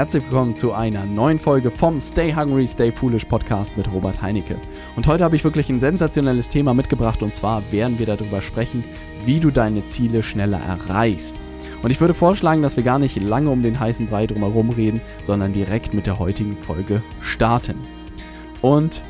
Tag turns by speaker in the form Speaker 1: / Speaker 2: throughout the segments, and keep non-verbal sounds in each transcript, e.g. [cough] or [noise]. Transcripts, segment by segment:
Speaker 1: herzlich willkommen zu einer neuen Folge vom Stay Hungry, Stay Foolish Podcast mit Robert Heinecke. Und heute habe ich wirklich ein sensationelles Thema mitgebracht und zwar werden wir darüber sprechen, wie du deine Ziele schneller erreichst. Und ich würde vorschlagen, dass wir gar nicht lange um den heißen Brei drumherum reden, sondern direkt mit der heutigen Folge starten. Und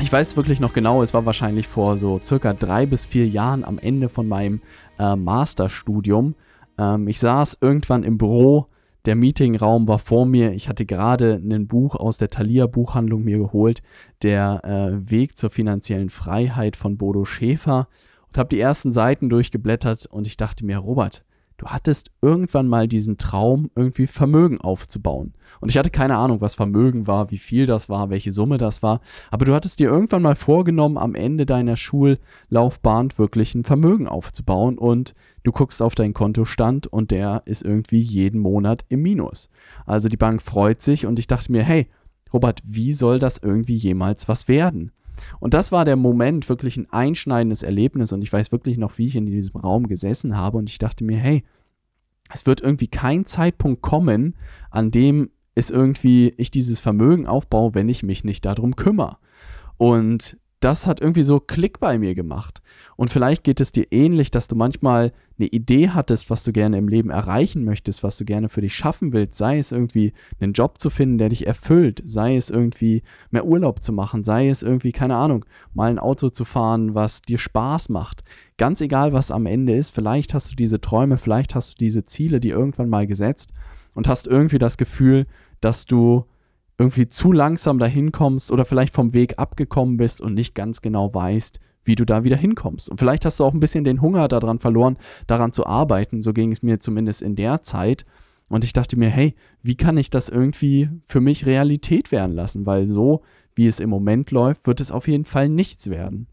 Speaker 1: ich weiß wirklich noch genau, es war wahrscheinlich vor so circa drei bis vier Jahren am Ende von meinem äh, Masterstudium. Ähm, ich saß irgendwann im Büro der Meetingraum war vor mir. Ich hatte gerade ein Buch aus der Thalia Buchhandlung mir geholt, der äh, Weg zur finanziellen Freiheit von Bodo Schäfer und habe die ersten Seiten durchgeblättert und ich dachte mir, Robert, du hattest irgendwann mal diesen Traum, irgendwie Vermögen aufzubauen. Und ich hatte keine Ahnung, was Vermögen war, wie viel das war, welche Summe das war. Aber du hattest dir irgendwann mal vorgenommen, am Ende deiner Schullaufbahn wirklich ein Vermögen aufzubauen. Und du guckst auf deinen Kontostand und der ist irgendwie jeden Monat im Minus. Also die Bank freut sich und ich dachte mir, hey, Robert, wie soll das irgendwie jemals was werden? Und das war der Moment, wirklich ein einschneidendes Erlebnis. Und ich weiß wirklich noch, wie ich in diesem Raum gesessen habe. Und ich dachte mir, hey, es wird irgendwie kein Zeitpunkt kommen, an dem es irgendwie ich dieses Vermögen aufbaue, wenn ich mich nicht darum kümmere. Und das hat irgendwie so Klick bei mir gemacht. Und vielleicht geht es dir ähnlich, dass du manchmal eine Idee hattest, was du gerne im Leben erreichen möchtest, was du gerne für dich schaffen willst, sei es irgendwie einen Job zu finden, der dich erfüllt, sei es irgendwie mehr Urlaub zu machen, sei es irgendwie, keine Ahnung, mal ein Auto zu fahren, was dir Spaß macht. Ganz egal, was am Ende ist, vielleicht hast du diese Träume, vielleicht hast du diese Ziele, die irgendwann mal gesetzt und hast irgendwie das Gefühl, dass du irgendwie zu langsam dahin kommst oder vielleicht vom Weg abgekommen bist und nicht ganz genau weißt, wie du da wieder hinkommst. Und vielleicht hast du auch ein bisschen den Hunger daran verloren, daran zu arbeiten. So ging es mir zumindest in der Zeit. Und ich dachte mir, hey, wie kann ich das irgendwie für mich Realität werden lassen? Weil so, wie es im Moment läuft, wird es auf jeden Fall nichts werden.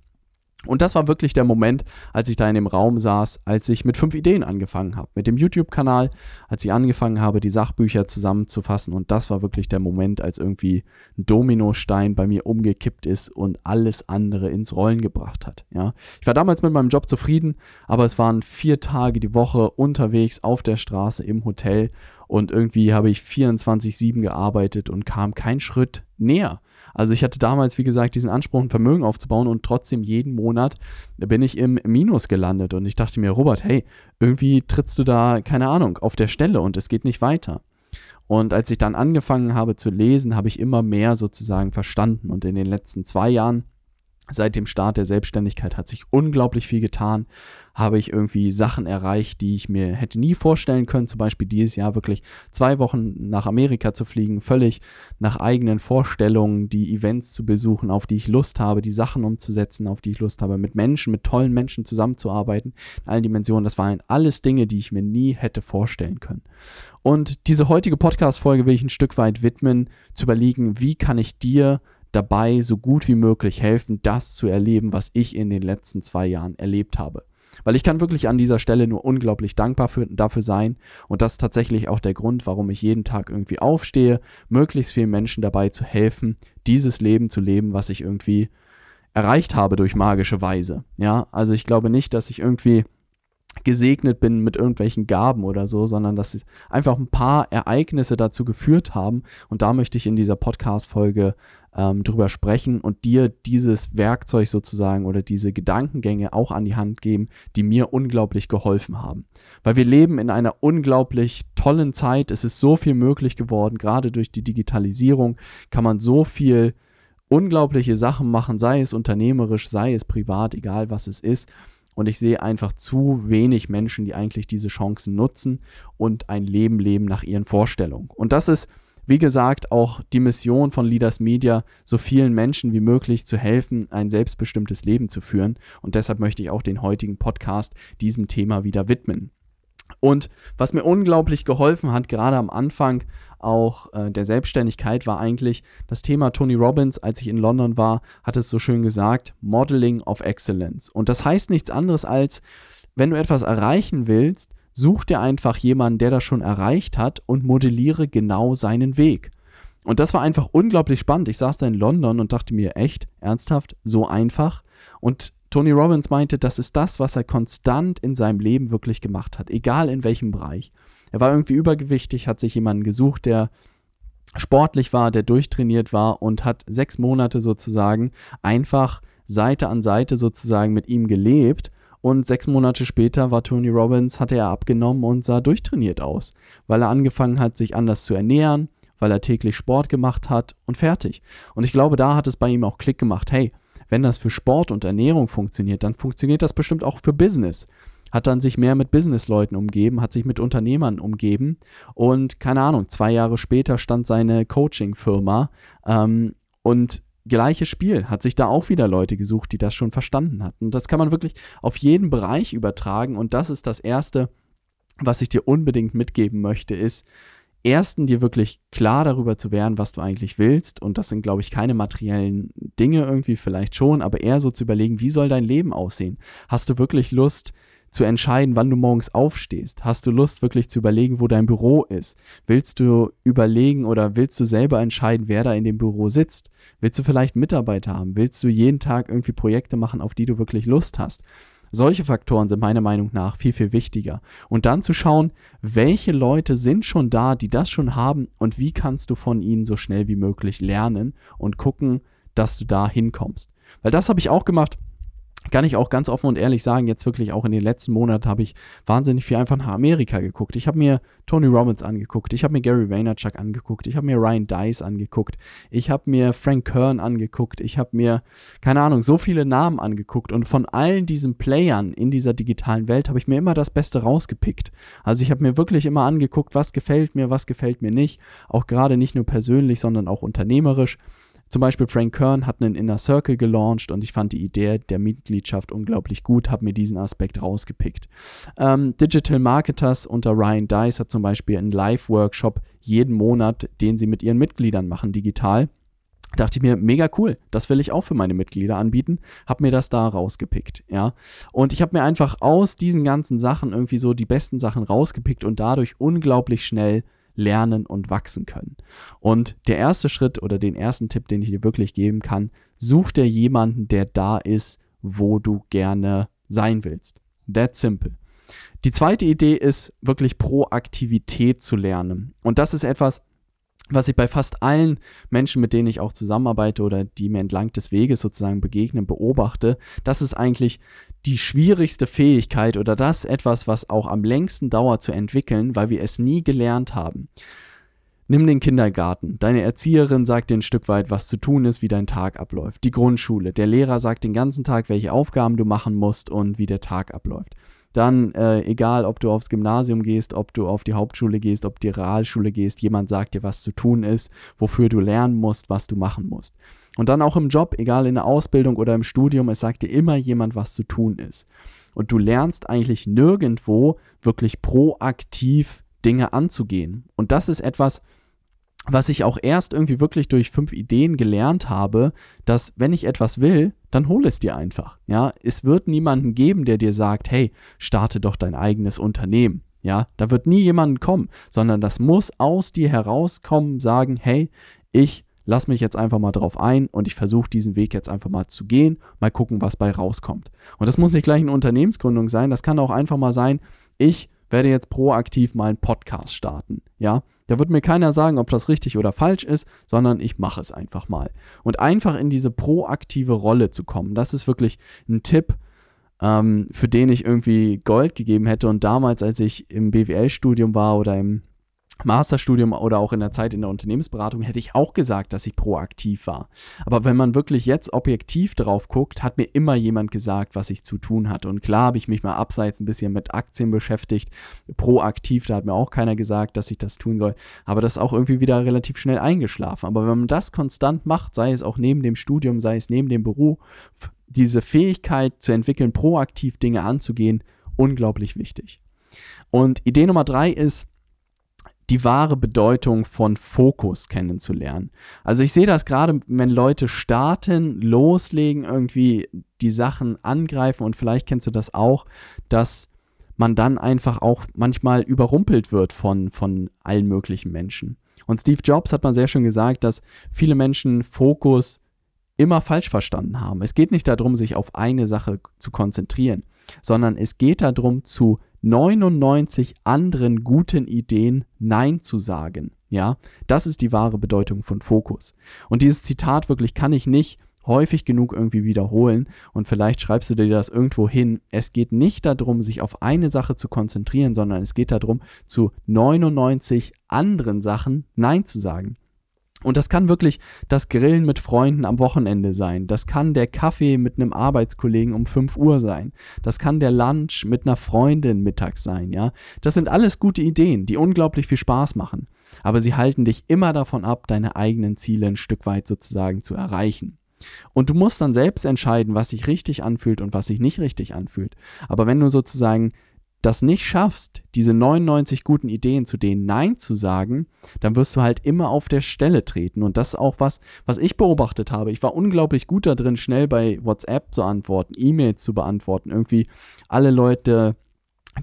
Speaker 1: Und das war wirklich der Moment, als ich da in dem Raum saß, als ich mit fünf Ideen angefangen habe. Mit dem YouTube-Kanal, als ich angefangen habe, die Sachbücher zusammenzufassen. Und das war wirklich der Moment, als irgendwie ein Dominostein bei mir umgekippt ist und alles andere ins Rollen gebracht hat. Ja. Ich war damals mit meinem Job zufrieden, aber es waren vier Tage die Woche unterwegs auf der Straße im Hotel und irgendwie habe ich 24-7 gearbeitet und kam kein Schritt näher. Also ich hatte damals, wie gesagt, diesen Anspruch, ein Vermögen aufzubauen und trotzdem jeden Monat bin ich im Minus gelandet. Und ich dachte mir, Robert, hey, irgendwie trittst du da, keine Ahnung, auf der Stelle und es geht nicht weiter. Und als ich dann angefangen habe zu lesen, habe ich immer mehr sozusagen verstanden. Und in den letzten zwei Jahren Seit dem Start der Selbstständigkeit hat sich unglaublich viel getan. Habe ich irgendwie Sachen erreicht, die ich mir hätte nie vorstellen können. Zum Beispiel dieses Jahr wirklich zwei Wochen nach Amerika zu fliegen, völlig nach eigenen Vorstellungen, die Events zu besuchen, auf die ich Lust habe, die Sachen umzusetzen, auf die ich Lust habe, mit Menschen, mit tollen Menschen zusammenzuarbeiten, in allen Dimensionen. Das waren alles Dinge, die ich mir nie hätte vorstellen können. Und diese heutige Podcast-Folge will ich ein Stück weit widmen, zu überlegen, wie kann ich dir dabei so gut wie möglich helfen, das zu erleben, was ich in den letzten zwei Jahren erlebt habe. Weil ich kann wirklich an dieser Stelle nur unglaublich dankbar für, dafür sein. Und das ist tatsächlich auch der Grund, warum ich jeden Tag irgendwie aufstehe, möglichst vielen Menschen dabei zu helfen, dieses Leben zu leben, was ich irgendwie erreicht habe durch magische Weise. Ja, also ich glaube nicht, dass ich irgendwie gesegnet bin mit irgendwelchen Gaben oder so, sondern dass einfach ein paar Ereignisse dazu geführt haben. Und da möchte ich in dieser Podcast-Folge ähm, drüber sprechen und dir dieses Werkzeug sozusagen oder diese Gedankengänge auch an die Hand geben, die mir unglaublich geholfen haben. Weil wir leben in einer unglaublich tollen Zeit. Es ist so viel möglich geworden, gerade durch die Digitalisierung kann man so viel unglaubliche Sachen machen, sei es unternehmerisch, sei es privat, egal was es ist. Und ich sehe einfach zu wenig Menschen, die eigentlich diese Chancen nutzen und ein Leben leben nach ihren Vorstellungen. Und das ist wie gesagt, auch die Mission von Leaders Media, so vielen Menschen wie möglich zu helfen, ein selbstbestimmtes Leben zu führen. Und deshalb möchte ich auch den heutigen Podcast diesem Thema wieder widmen. Und was mir unglaublich geholfen hat, gerade am Anfang auch äh, der Selbstständigkeit, war eigentlich das Thema Tony Robbins, als ich in London war, hat es so schön gesagt, Modeling of Excellence. Und das heißt nichts anderes als, wenn du etwas erreichen willst, Such dir einfach jemanden, der das schon erreicht hat und modelliere genau seinen Weg. Und das war einfach unglaublich spannend. Ich saß da in London und dachte mir, echt, ernsthaft, so einfach. Und Tony Robbins meinte, das ist das, was er konstant in seinem Leben wirklich gemacht hat, egal in welchem Bereich. Er war irgendwie übergewichtig, hat sich jemanden gesucht, der sportlich war, der durchtrainiert war und hat sechs Monate sozusagen einfach Seite an Seite sozusagen mit ihm gelebt. Und sechs Monate später war Tony Robbins, hatte er abgenommen und sah durchtrainiert aus, weil er angefangen hat, sich anders zu ernähren, weil er täglich Sport gemacht hat und fertig. Und ich glaube, da hat es bei ihm auch Klick gemacht. Hey, wenn das für Sport und Ernährung funktioniert, dann funktioniert das bestimmt auch für Business hat dann sich mehr mit Businessleuten umgeben, hat sich mit Unternehmern umgeben und keine Ahnung, zwei Jahre später stand seine Coaching-Firma ähm, und gleiches Spiel, hat sich da auch wieder Leute gesucht, die das schon verstanden hatten. Das kann man wirklich auf jeden Bereich übertragen und das ist das Erste, was ich dir unbedingt mitgeben möchte, ist, ersten dir wirklich klar darüber zu werden, was du eigentlich willst. Und das sind, glaube ich, keine materiellen Dinge irgendwie, vielleicht schon, aber eher so zu überlegen, wie soll dein Leben aussehen? Hast du wirklich Lust, zu entscheiden, wann du morgens aufstehst? Hast du Lust, wirklich zu überlegen, wo dein Büro ist? Willst du überlegen oder willst du selber entscheiden, wer da in dem Büro sitzt? Willst du vielleicht Mitarbeiter haben? Willst du jeden Tag irgendwie Projekte machen, auf die du wirklich Lust hast? Solche Faktoren sind meiner Meinung nach viel, viel wichtiger. Und dann zu schauen, welche Leute sind schon da, die das schon haben und wie kannst du von ihnen so schnell wie möglich lernen und gucken, dass du da hinkommst. Weil das habe ich auch gemacht kann ich auch ganz offen und ehrlich sagen, jetzt wirklich auch in den letzten Monaten habe ich wahnsinnig viel einfach nach Amerika geguckt. Ich habe mir Tony Robbins angeguckt, ich habe mir Gary Vaynerchuk angeguckt, ich habe mir Ryan Dice angeguckt, ich habe mir Frank Kern angeguckt, ich habe mir, keine Ahnung, so viele Namen angeguckt und von allen diesen Playern in dieser digitalen Welt habe ich mir immer das Beste rausgepickt. Also ich habe mir wirklich immer angeguckt, was gefällt mir, was gefällt mir nicht, auch gerade nicht nur persönlich, sondern auch unternehmerisch. Zum Beispiel Frank Kern hat einen Inner Circle gelauncht und ich fand die Idee der Mitgliedschaft unglaublich gut, habe mir diesen Aspekt rausgepickt. Ähm, Digital Marketers unter Ryan Dice hat zum Beispiel einen Live-Workshop jeden Monat, den sie mit ihren Mitgliedern machen, digital dachte ich mir, mega cool, das will ich auch für meine Mitglieder anbieten, habe mir das da rausgepickt, ja. Und ich habe mir einfach aus diesen ganzen Sachen irgendwie so die besten Sachen rausgepickt und dadurch unglaublich schnell lernen und wachsen können. Und der erste Schritt oder den ersten Tipp, den ich dir wirklich geben kann, such dir jemanden, der da ist, wo du gerne sein willst. That's simple. Die zweite Idee ist wirklich Proaktivität zu lernen. Und das ist etwas, was ich bei fast allen Menschen, mit denen ich auch zusammenarbeite oder die mir entlang des Weges sozusagen begegnen, beobachte, das ist eigentlich die schwierigste Fähigkeit oder das etwas, was auch am längsten dauert zu entwickeln, weil wir es nie gelernt haben. Nimm den Kindergarten. Deine Erzieherin sagt dir ein Stück weit, was zu tun ist, wie dein Tag abläuft. Die Grundschule. Der Lehrer sagt den ganzen Tag, welche Aufgaben du machen musst und wie der Tag abläuft. Dann, äh, egal ob du aufs Gymnasium gehst, ob du auf die Hauptschule gehst, ob die Realschule gehst, jemand sagt dir, was zu tun ist, wofür du lernen musst, was du machen musst. Und dann auch im Job, egal in der Ausbildung oder im Studium, es sagt dir immer jemand, was zu tun ist. Und du lernst eigentlich nirgendwo wirklich proaktiv Dinge anzugehen. Und das ist etwas, was ich auch erst irgendwie wirklich durch fünf Ideen gelernt habe, dass wenn ich etwas will, dann hole es dir einfach. Ja, es wird niemanden geben, der dir sagt, hey, starte doch dein eigenes Unternehmen. Ja, da wird nie jemand kommen, sondern das muss aus dir herauskommen, sagen, hey, ich lass mich jetzt einfach mal drauf ein und ich versuche diesen Weg jetzt einfach mal zu gehen, mal gucken, was bei rauskommt. Und das muss nicht gleich eine Unternehmensgründung sein, das kann auch einfach mal sein, ich werde jetzt proaktiv mal einen Podcast starten. Ja, da wird mir keiner sagen, ob das richtig oder falsch ist, sondern ich mache es einfach mal. Und einfach in diese proaktive Rolle zu kommen, das ist wirklich ein Tipp, ähm, für den ich irgendwie Gold gegeben hätte. Und damals, als ich im BWL-Studium war oder im Masterstudium oder auch in der Zeit in der Unternehmensberatung hätte ich auch gesagt, dass ich proaktiv war. Aber wenn man wirklich jetzt objektiv drauf guckt, hat mir immer jemand gesagt, was ich zu tun hatte. Und klar habe ich mich mal abseits ein bisschen mit Aktien beschäftigt. Proaktiv, da hat mir auch keiner gesagt, dass ich das tun soll. Aber das ist auch irgendwie wieder relativ schnell eingeschlafen. Aber wenn man das konstant macht, sei es auch neben dem Studium, sei es neben dem Beruf, diese Fähigkeit zu entwickeln, proaktiv Dinge anzugehen, unglaublich wichtig. Und Idee Nummer drei ist, die wahre Bedeutung von Fokus kennenzulernen. Also ich sehe das gerade, wenn Leute starten, loslegen, irgendwie die Sachen angreifen und vielleicht kennst du das auch, dass man dann einfach auch manchmal überrumpelt wird von, von allen möglichen Menschen. Und Steve Jobs hat mal sehr schön gesagt, dass viele Menschen Fokus immer falsch verstanden haben. Es geht nicht darum, sich auf eine Sache zu konzentrieren, sondern es geht darum, zu 99 anderen guten Ideen Nein zu sagen. Ja, das ist die wahre Bedeutung von Fokus. Und dieses Zitat wirklich kann ich nicht häufig genug irgendwie wiederholen und vielleicht schreibst du dir das irgendwo hin. Es geht nicht darum, sich auf eine Sache zu konzentrieren, sondern es geht darum, zu 99 anderen Sachen Nein zu sagen. Und das kann wirklich das Grillen mit Freunden am Wochenende sein. Das kann der Kaffee mit einem Arbeitskollegen um 5 Uhr sein. Das kann der Lunch mit einer Freundin mittags sein, ja. Das sind alles gute Ideen, die unglaublich viel Spaß machen. Aber sie halten dich immer davon ab, deine eigenen Ziele ein Stück weit sozusagen zu erreichen. Und du musst dann selbst entscheiden, was sich richtig anfühlt und was sich nicht richtig anfühlt. Aber wenn du sozusagen das nicht schaffst, diese 99 guten Ideen zu denen Nein zu sagen, dann wirst du halt immer auf der Stelle treten. Und das ist auch was, was ich beobachtet habe. Ich war unglaublich gut da drin, schnell bei WhatsApp zu antworten, E-Mails zu beantworten, irgendwie alle Leute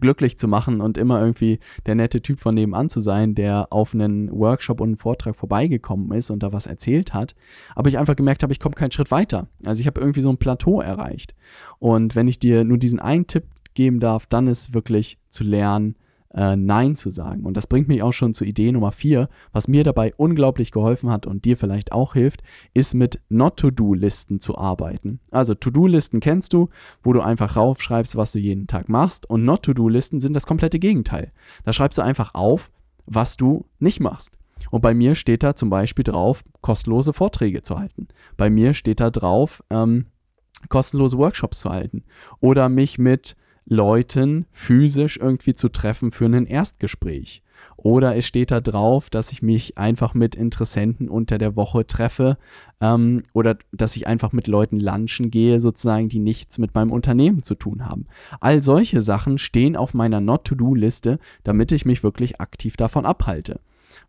Speaker 1: glücklich zu machen und immer irgendwie der nette Typ von nebenan zu sein, der auf einen Workshop und einen Vortrag vorbeigekommen ist und da was erzählt hat. Aber ich einfach gemerkt habe, ich komme keinen Schritt weiter. Also ich habe irgendwie so ein Plateau erreicht. Und wenn ich dir nur diesen einen Tipp geben darf, dann ist wirklich zu lernen, äh, Nein zu sagen. Und das bringt mich auch schon zur Idee Nummer vier. Was mir dabei unglaublich geholfen hat und dir vielleicht auch hilft, ist mit Not-to-Do-Listen zu arbeiten. Also To-Do-Listen kennst du, wo du einfach raufschreibst, was du jeden Tag machst. Und Not-to-Do-Listen sind das komplette Gegenteil. Da schreibst du einfach auf, was du nicht machst. Und bei mir steht da zum Beispiel drauf, kostenlose Vorträge zu halten. Bei mir steht da drauf, ähm, kostenlose Workshops zu halten. Oder mich mit Leuten physisch irgendwie zu treffen für ein Erstgespräch. Oder es steht da drauf, dass ich mich einfach mit Interessenten unter der Woche treffe ähm, oder dass ich einfach mit Leuten lunchen gehe, sozusagen, die nichts mit meinem Unternehmen zu tun haben. All solche Sachen stehen auf meiner Not-to-Do-Liste, damit ich mich wirklich aktiv davon abhalte.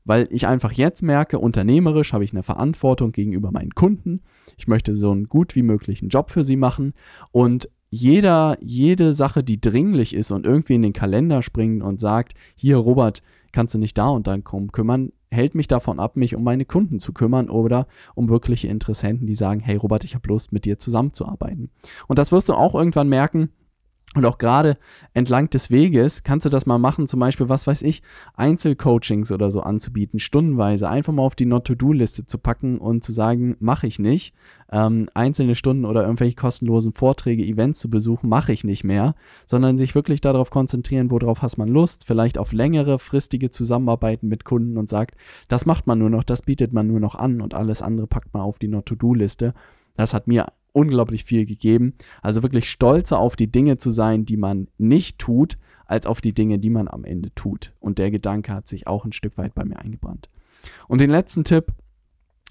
Speaker 1: Weil ich einfach jetzt merke, unternehmerisch habe ich eine Verantwortung gegenüber meinen Kunden. Ich möchte so einen gut wie möglichen Job für sie machen und jeder, jede Sache, die dringlich ist und irgendwie in den Kalender springt und sagt, hier Robert, kannst du nicht da und dann kommen, kümmern, hält mich davon ab, mich um meine Kunden zu kümmern oder um wirkliche Interessenten, die sagen, hey Robert, ich habe Lust, mit dir zusammenzuarbeiten. Und das wirst du auch irgendwann merken, und auch gerade entlang des Weges kannst du das mal machen, zum Beispiel, was weiß ich, Einzelcoachings oder so anzubieten, stundenweise, einfach mal auf die Not-to-Do-Liste zu packen und zu sagen, mache ich nicht. Ähm, einzelne Stunden oder irgendwelche kostenlosen Vorträge, Events zu besuchen, mache ich nicht mehr, sondern sich wirklich darauf konzentrieren, worauf hast man Lust, vielleicht auf längere, fristige Zusammenarbeiten mit Kunden und sagt, das macht man nur noch, das bietet man nur noch an und alles andere packt man auf die Not-to-Do-Liste. Das hat mir unglaublich viel gegeben. Also wirklich stolzer auf die Dinge zu sein, die man nicht tut, als auf die Dinge, die man am Ende tut. Und der Gedanke hat sich auch ein Stück weit bei mir eingebrannt. Und den letzten Tipp,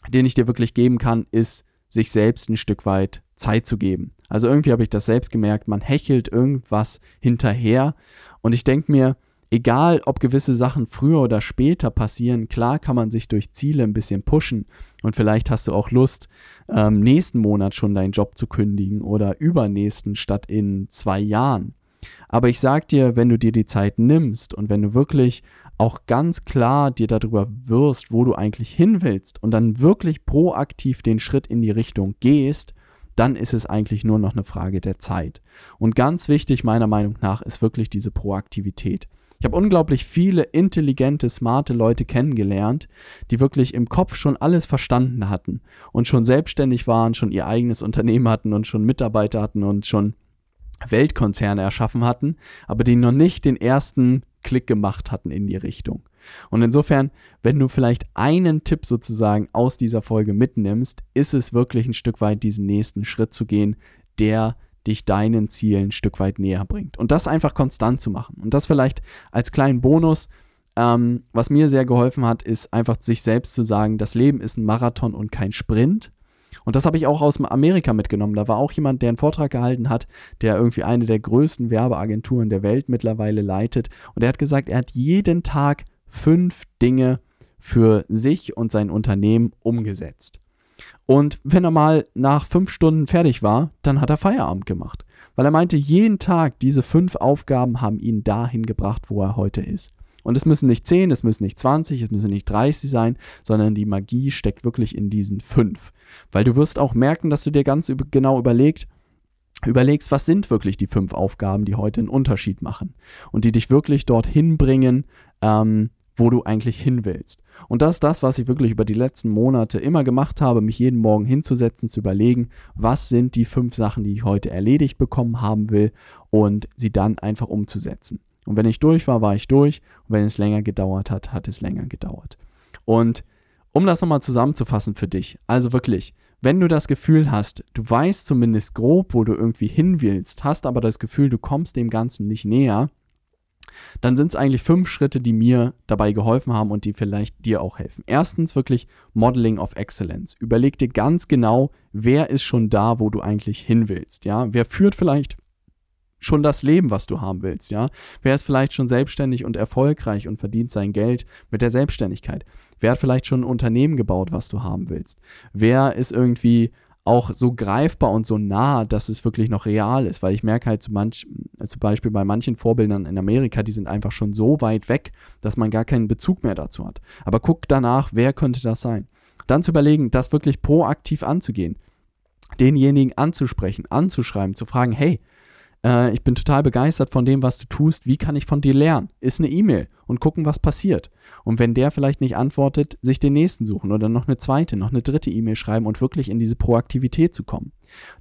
Speaker 1: den ich dir wirklich geben kann, ist, sich selbst ein Stück weit Zeit zu geben. Also irgendwie habe ich das selbst gemerkt, man hechelt irgendwas hinterher. Und ich denke mir, egal ob gewisse Sachen früher oder später passieren, klar kann man sich durch Ziele ein bisschen pushen und vielleicht hast du auch Lust, ähm, nächsten Monat schon deinen Job zu kündigen oder übernächsten statt in zwei Jahren. Aber ich sag dir, wenn du dir die Zeit nimmst und wenn du wirklich auch ganz klar dir darüber wirst, wo du eigentlich hin willst und dann wirklich proaktiv den Schritt in die Richtung gehst, dann ist es eigentlich nur noch eine Frage der Zeit. Und ganz wichtig meiner Meinung nach ist wirklich diese Proaktivität. Ich habe unglaublich viele intelligente, smarte Leute kennengelernt, die wirklich im Kopf schon alles verstanden hatten und schon selbstständig waren, schon ihr eigenes [laughs] Unternehmen hatten und schon Mitarbeiter hatten und schon Weltkonzerne erschaffen hatten, aber die noch nicht den ersten Klick gemacht hatten in die Richtung. Und insofern, wenn du vielleicht einen Tipp sozusagen aus dieser Folge mitnimmst, ist es wirklich ein Stück weit diesen nächsten Schritt zu gehen, der dich deinen Zielen ein Stück weit näher bringt. Und das einfach konstant zu machen. Und das vielleicht als kleinen Bonus. Ähm, was mir sehr geholfen hat, ist einfach sich selbst zu sagen, das Leben ist ein Marathon und kein Sprint. Und das habe ich auch aus Amerika mitgenommen. Da war auch jemand, der einen Vortrag gehalten hat, der irgendwie eine der größten Werbeagenturen der Welt mittlerweile leitet. Und er hat gesagt, er hat jeden Tag fünf Dinge für sich und sein Unternehmen umgesetzt. Und wenn er mal nach fünf Stunden fertig war, dann hat er Feierabend gemacht. Weil er meinte, jeden Tag diese fünf Aufgaben haben ihn dahin gebracht, wo er heute ist. Und es müssen nicht zehn, es müssen nicht 20, es müssen nicht 30 sein, sondern die Magie steckt wirklich in diesen fünf. Weil du wirst auch merken, dass du dir ganz genau überlegt, überlegst, was sind wirklich die fünf Aufgaben, die heute einen Unterschied machen und die dich wirklich dorthin bringen, ähm, wo du eigentlich hin willst. Und das ist das, was ich wirklich über die letzten Monate immer gemacht habe, mich jeden Morgen hinzusetzen, zu überlegen, was sind die fünf Sachen, die ich heute erledigt bekommen haben will und sie dann einfach umzusetzen. Und wenn ich durch war, war ich durch. Und wenn es länger gedauert hat, hat es länger gedauert. Und um das nochmal zusammenzufassen für dich, also wirklich, wenn du das Gefühl hast, du weißt zumindest grob, wo du irgendwie hin willst, hast aber das Gefühl, du kommst dem Ganzen nicht näher, dann sind es eigentlich fünf Schritte, die mir dabei geholfen haben und die vielleicht dir auch helfen. Erstens wirklich Modeling of Excellence. Überleg dir ganz genau, wer ist schon da, wo du eigentlich hin willst. Ja, wer führt vielleicht schon das Leben, was du haben willst, ja? Wer ist vielleicht schon selbstständig und erfolgreich und verdient sein Geld mit der Selbstständigkeit? Wer hat vielleicht schon ein Unternehmen gebaut, was du haben willst? Wer ist irgendwie auch so greifbar und so nah, dass es wirklich noch real ist, weil ich merke halt zu manch, zum Beispiel bei manchen Vorbildern in Amerika, die sind einfach schon so weit weg, dass man gar keinen Bezug mehr dazu hat. Aber guck danach, wer könnte das sein? Dann zu überlegen, das wirklich proaktiv anzugehen, denjenigen anzusprechen, anzuschreiben, zu fragen, hey, äh, ich bin total begeistert von dem, was du tust, wie kann ich von dir lernen? Ist eine E-Mail und gucken, was passiert. Und wenn der vielleicht nicht antwortet, sich den nächsten suchen oder noch eine zweite, noch eine dritte E-Mail schreiben und wirklich in diese Proaktivität zu kommen.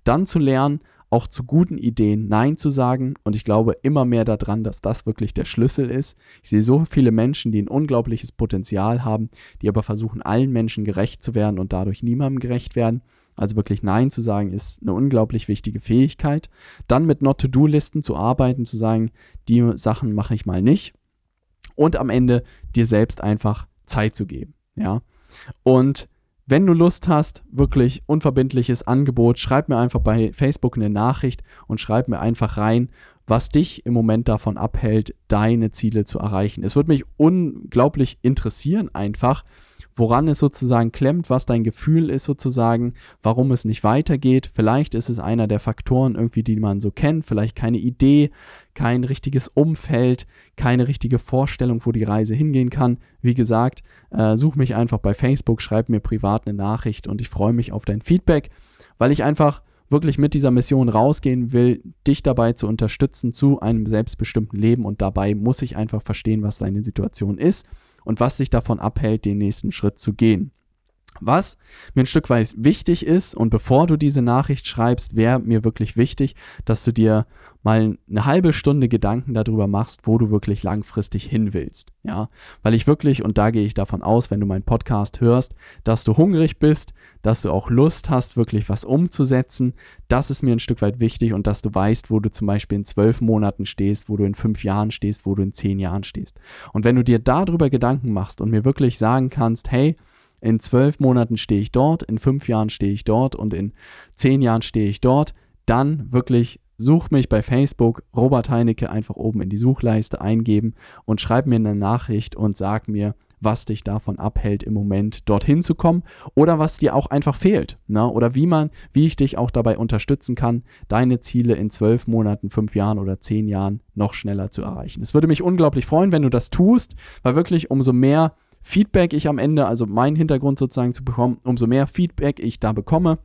Speaker 1: Dann zu lernen, auch zu guten Ideen Nein zu sagen. Und ich glaube immer mehr daran, dass das wirklich der Schlüssel ist. Ich sehe so viele Menschen, die ein unglaubliches Potenzial haben, die aber versuchen, allen Menschen gerecht zu werden und dadurch niemandem gerecht werden. Also wirklich Nein zu sagen, ist eine unglaublich wichtige Fähigkeit. Dann mit Not-to-Do-Listen zu arbeiten, zu sagen, die Sachen mache ich mal nicht und am Ende dir selbst einfach Zeit zu geben. Ja. Und wenn du Lust hast, wirklich unverbindliches Angebot, schreib mir einfach bei Facebook eine Nachricht und schreib mir einfach rein, was dich im Moment davon abhält, deine Ziele zu erreichen. Es würde mich unglaublich interessieren einfach, woran es sozusagen klemmt, was dein Gefühl ist sozusagen, warum es nicht weitergeht. Vielleicht ist es einer der Faktoren irgendwie, die man so kennt, vielleicht keine Idee, kein richtiges Umfeld, keine richtige Vorstellung, wo die Reise hingehen kann. Wie gesagt, äh, such mich einfach bei Facebook, schreib mir privat eine Nachricht und ich freue mich auf dein Feedback, weil ich einfach wirklich mit dieser Mission rausgehen will, dich dabei zu unterstützen zu einem selbstbestimmten Leben und dabei muss ich einfach verstehen, was deine Situation ist und was dich davon abhält, den nächsten Schritt zu gehen. Was mir ein Stück weit wichtig ist, und bevor du diese Nachricht schreibst, wäre mir wirklich wichtig, dass du dir mal eine halbe Stunde Gedanken darüber machst, wo du wirklich langfristig hin willst. Ja, weil ich wirklich, und da gehe ich davon aus, wenn du meinen Podcast hörst, dass du hungrig bist, dass du auch Lust hast, wirklich was umzusetzen. Das ist mir ein Stück weit wichtig und dass du weißt, wo du zum Beispiel in zwölf Monaten stehst, wo du in fünf Jahren stehst, wo du in zehn Jahren stehst. Und wenn du dir darüber Gedanken machst und mir wirklich sagen kannst, hey, in zwölf Monaten stehe ich dort, in fünf Jahren stehe ich dort und in zehn Jahren stehe ich dort, dann wirklich such mich bei Facebook, Robert Heinecke, einfach oben in die Suchleiste eingeben und schreib mir eine Nachricht und sag mir, was dich davon abhält, im Moment dorthin zu kommen oder was dir auch einfach fehlt. Ne? Oder wie man, wie ich dich auch dabei unterstützen kann, deine Ziele in zwölf Monaten, fünf Jahren oder zehn Jahren noch schneller zu erreichen. Es würde mich unglaublich freuen, wenn du das tust, weil wirklich umso mehr Feedback ich am Ende, also mein Hintergrund sozusagen zu bekommen, umso mehr Feedback ich da bekomme,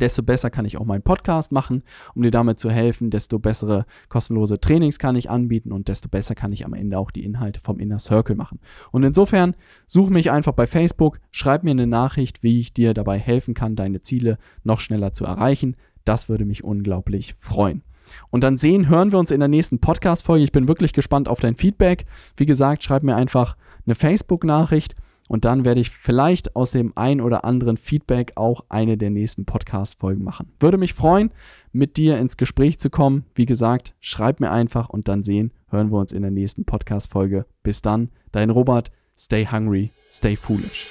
Speaker 1: desto besser kann ich auch meinen Podcast machen, um dir damit zu helfen, desto bessere kostenlose Trainings kann ich anbieten und desto besser kann ich am Ende auch die Inhalte vom Inner Circle machen. Und insofern such mich einfach bei Facebook, schreib mir eine Nachricht, wie ich dir dabei helfen kann, deine Ziele noch schneller zu erreichen. Das würde mich unglaublich freuen. Und dann sehen, hören wir uns in der nächsten Podcast-Folge. Ich bin wirklich gespannt auf dein Feedback. Wie gesagt, schreib mir einfach eine Facebook-Nachricht und dann werde ich vielleicht aus dem ein oder anderen Feedback auch eine der nächsten Podcast-Folgen machen. Würde mich freuen, mit dir ins Gespräch zu kommen. Wie gesagt, schreib mir einfach und dann sehen, hören wir uns in der nächsten Podcast-Folge. Bis dann, dein Robert. Stay hungry, stay foolish.